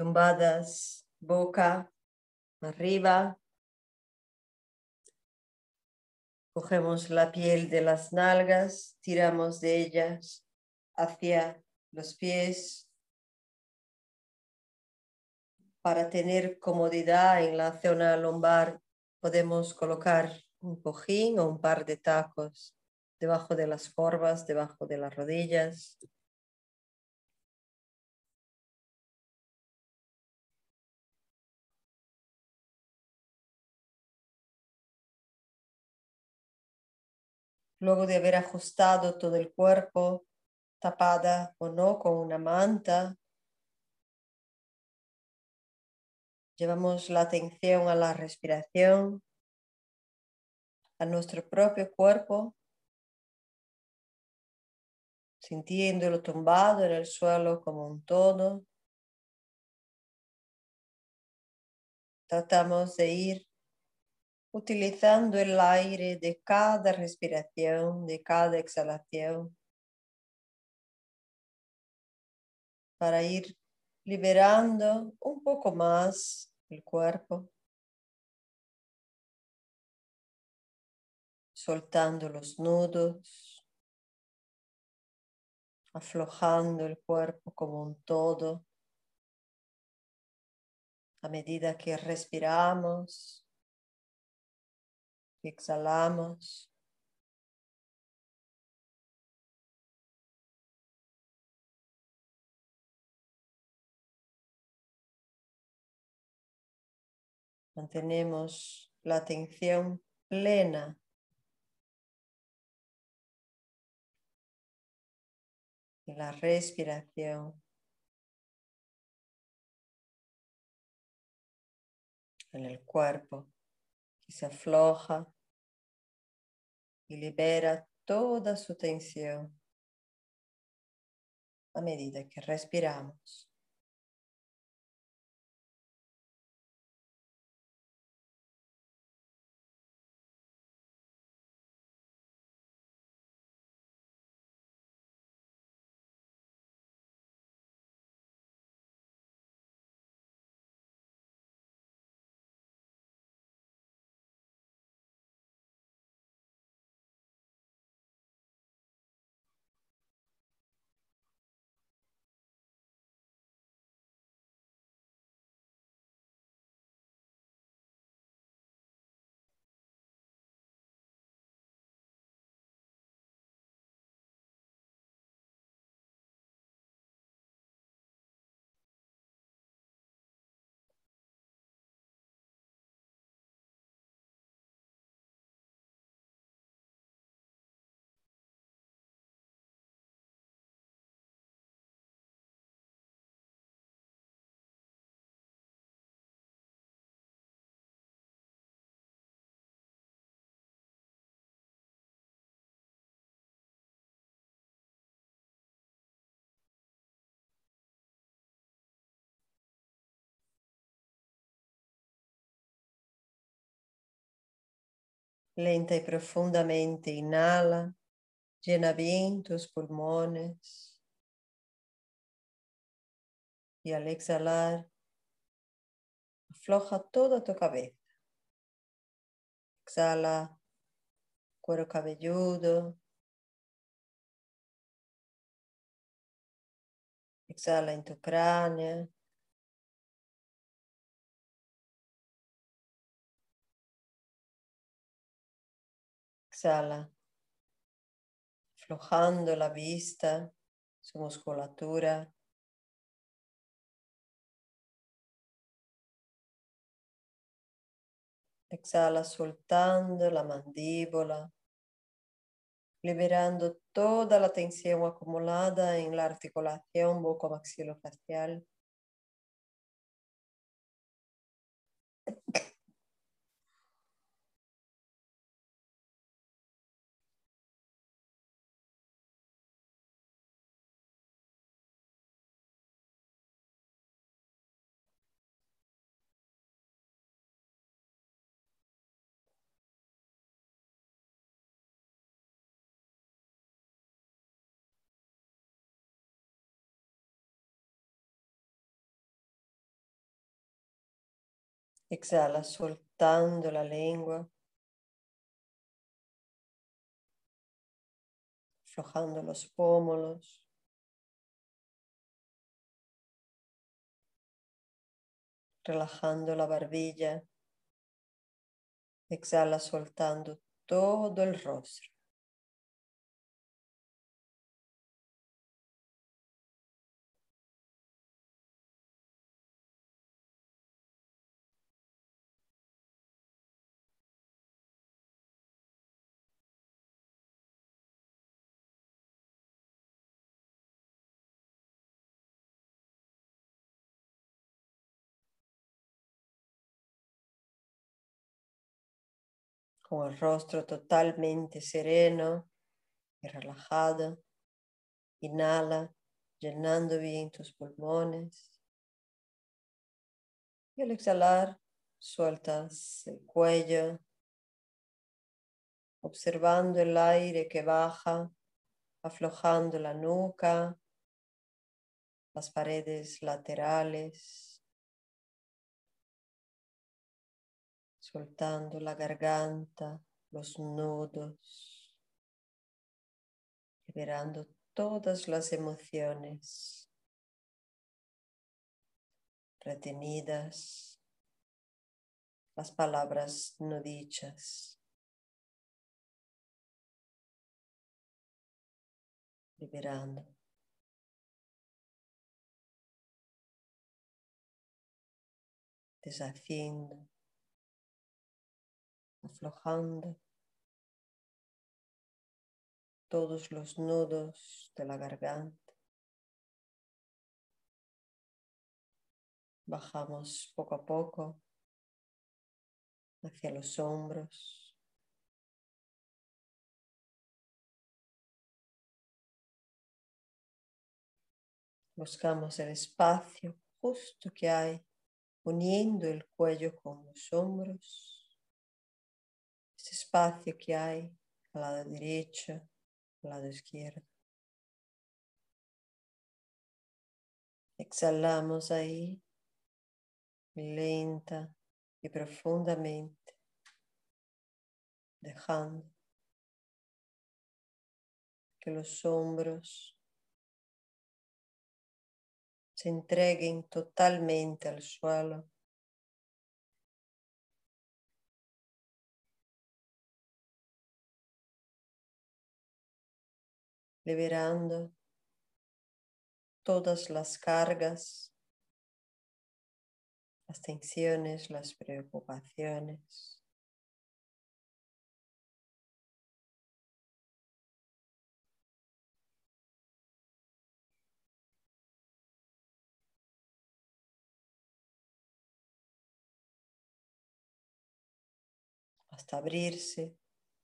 tumbadas, boca arriba. Cogemos la piel de las nalgas, tiramos de ellas hacia los pies para tener comodidad en la zona lumbar. Podemos colocar un cojín o un par de tacos debajo de las corvas, debajo de las rodillas. Luego de haber ajustado todo el cuerpo, tapada o no con una manta, llevamos la atención a la respiración, a nuestro propio cuerpo, sintiéndolo tumbado en el suelo como un todo. Tratamos de ir utilizando el aire de cada respiración, de cada exhalación, para ir liberando un poco más el cuerpo, soltando los nudos, aflojando el cuerpo como un todo. A medida que respiramos, exhalamos. Mantenemos la atención plena. En la respiración, en el cuerpo. Que se afloja y libera toda su tensión a medida que respiramos. Lenta y profundamente inhala, llena bien tus pulmones. Y al exhalar, afloja toda tu cabeza. Exhala, cuero cabelludo. Exhala en tu cráneo. Exhala, aflojando la vista, su musculatura. Exhala soltando la mandíbula, liberando toda la tensión acumulada en la articulación bucomaxilofacial. Exhala soltando la lengua, aflojando los pómulos. relajando la barbilla. Exhala soltando todo el rostro. Con el rostro totalmente sereno y relajado. Inhala, llenando bien tus pulmones. Y al exhalar, sueltas el cuello, observando el aire que baja, aflojando la nuca, las paredes laterales. Soltando la garganta, los nudos, liberando todas las emociones retenidas, las palabras no dichas. Liberando. Deshaciendo aflojando todos los nudos de la garganta. Bajamos poco a poco hacia los hombros. Buscamos el espacio justo que hay uniendo el cuello con los hombros este espacio que hay al lado derecho, al lado izquierdo. Exhalamos ahí, lenta y profundamente, dejando que los hombros se entreguen totalmente al suelo liberando todas las cargas, las tensiones, las preocupaciones. hasta abrirse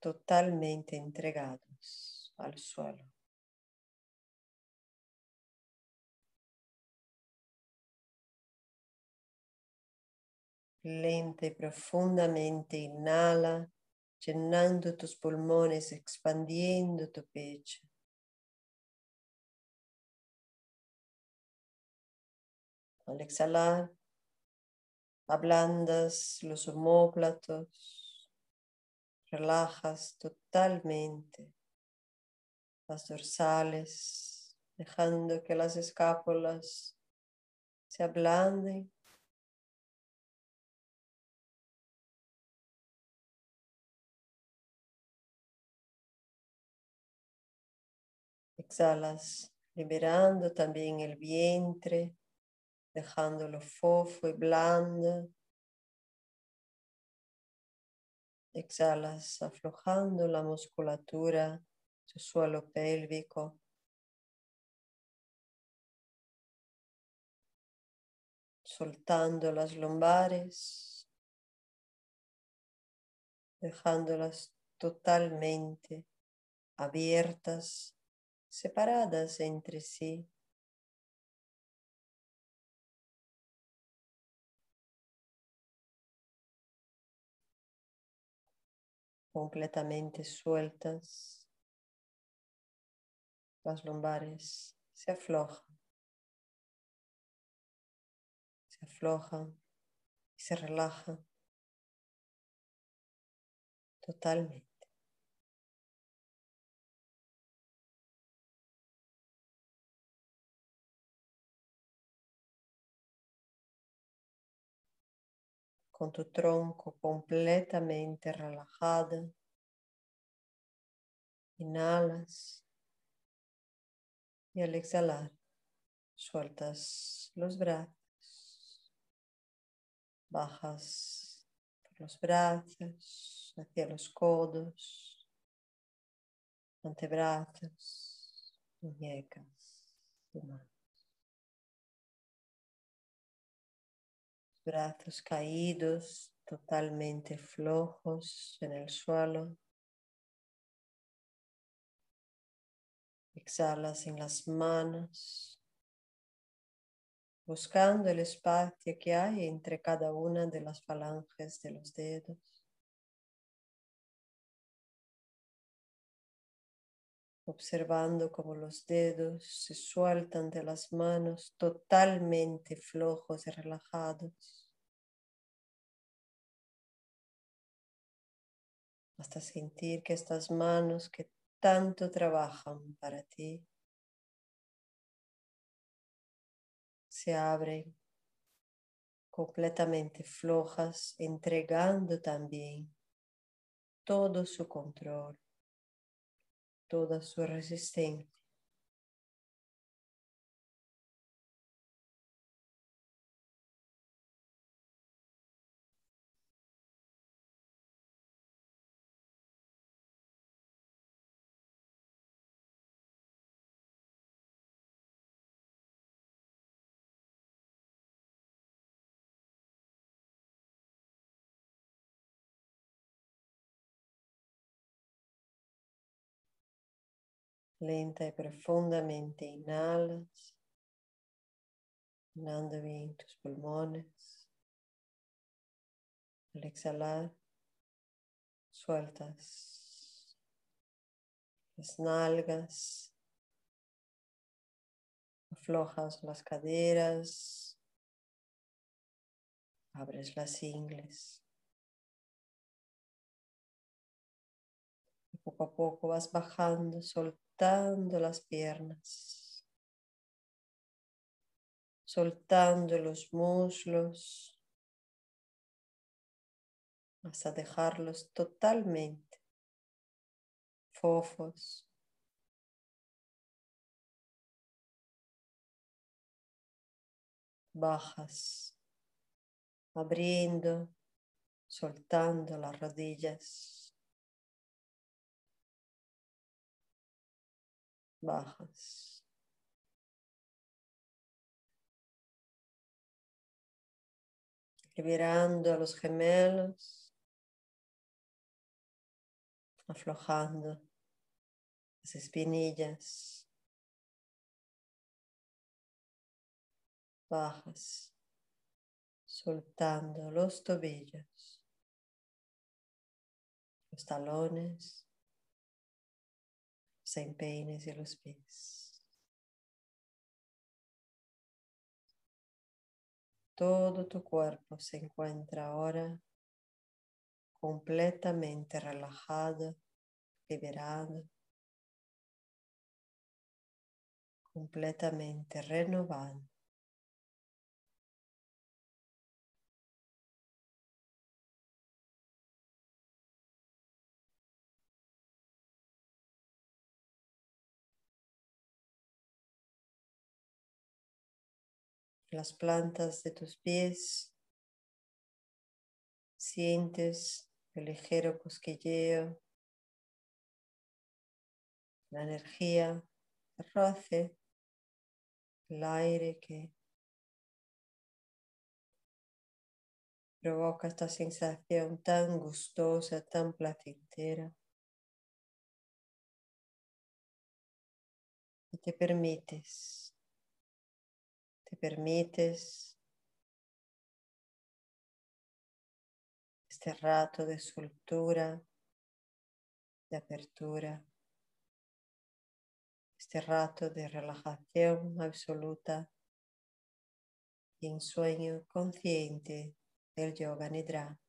totalmente entregados al suelo. Lenta y profundamente inhala, llenando tus pulmones, expandiendo tu pecho. Al exhalar, ablandas los homóplatos, relajas totalmente las dorsales, dejando que las escápulas se ablanden Exhalas, liberando también el vientre, dejándolo fofo y blando. Exhalas, aflojando la musculatura, su suelo pélvico. Soltando las lumbares, dejándolas totalmente abiertas separadas entre sí. completamente sueltas, las lumbares se aflojan, se aflojan y se relaja totalmente. Con tu tronco completamente relajado, inhalas y al exhalar sueltas los brazos, bajas por los brazos hacia los codos, antebrazos, muñecas y manos. Brazos caídos, totalmente flojos en el suelo. Exhalas en las manos, buscando el espacio que hay entre cada una de las falanges de los dedos. observando cómo los dedos se sueltan de las manos totalmente flojos y relajados, hasta sentir que estas manos que tanto trabajan para ti se abren completamente flojas, entregando también todo su control toda su resistencia. Lenta y profundamente inhalas, inhalando bien tus pulmones. Al exhalar, sueltas las nalgas, aflojas las caderas, abres las ingles. poco a poco vas bajando, soltando soltando las piernas, soltando los muslos hasta dejarlos totalmente fofos. Bajas, abriendo, soltando las rodillas. Bajas. Liberando a los gemelos, aflojando las espinillas, bajas, soltando los tobillos, los talones, los peines y los pies. Todo tu cuerpo se encuentra ahora completamente relajado, liberado, completamente renovado. Las plantas de tus pies. Sientes el ligero cosquilleo, la energía, el roce, el aire que provoca esta sensación tan gustosa, tan placentera. Y te permites te permites este rato de soltura, de apertura, este rato de relajación absoluta y en sueño consciente del Yoga Nidra.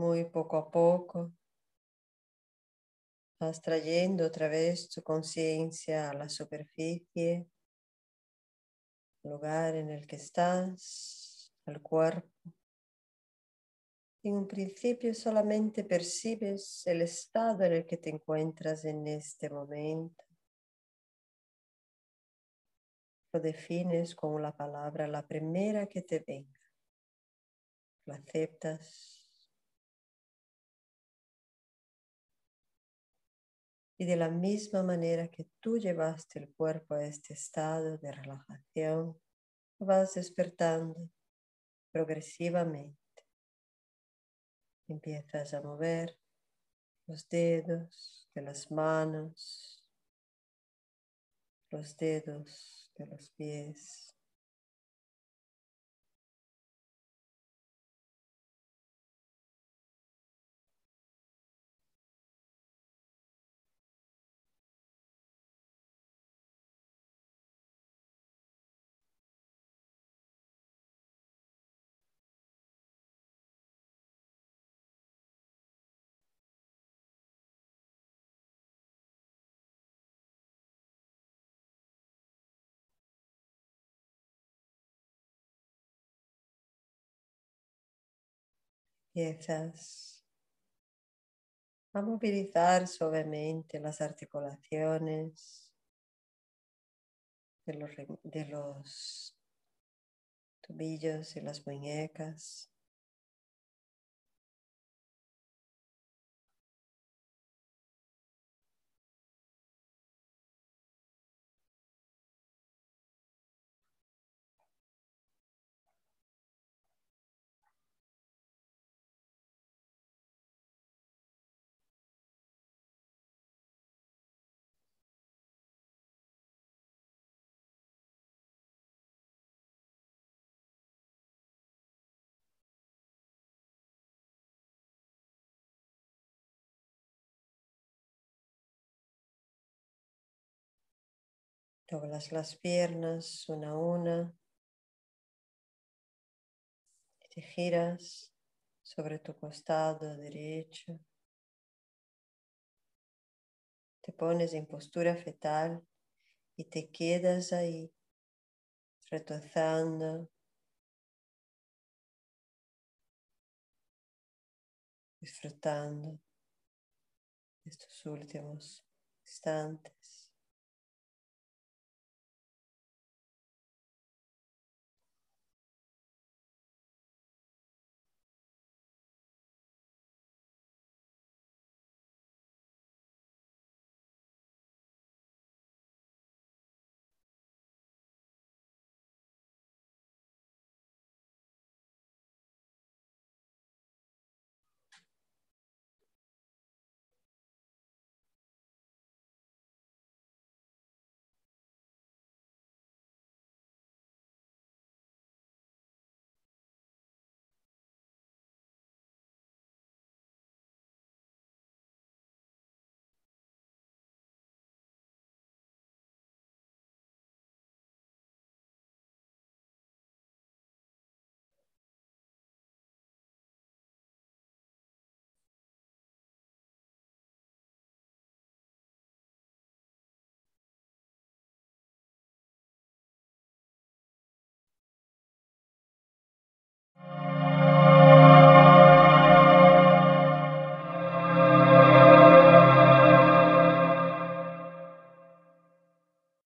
Muy poco a poco vas trayendo otra vez tu conciencia a la superficie, lugar en el que estás, al cuerpo. En un principio solamente percibes el estado en el que te encuentras en este momento. Lo defines con la palabra, la primera que te venga. Lo aceptas Y de la misma manera que tú llevaste el cuerpo a este estado de relajación, vas despertando progresivamente. Empiezas a mover los dedos de las manos, los dedos de los pies. Empiezas a movilizar suavemente las articulaciones de los, de los tobillos y las muñecas. Doblas las piernas una a una. Y te giras sobre tu costado derecho. Te pones en postura fetal y te quedas ahí, retozando, disfrutando estos últimos instantes.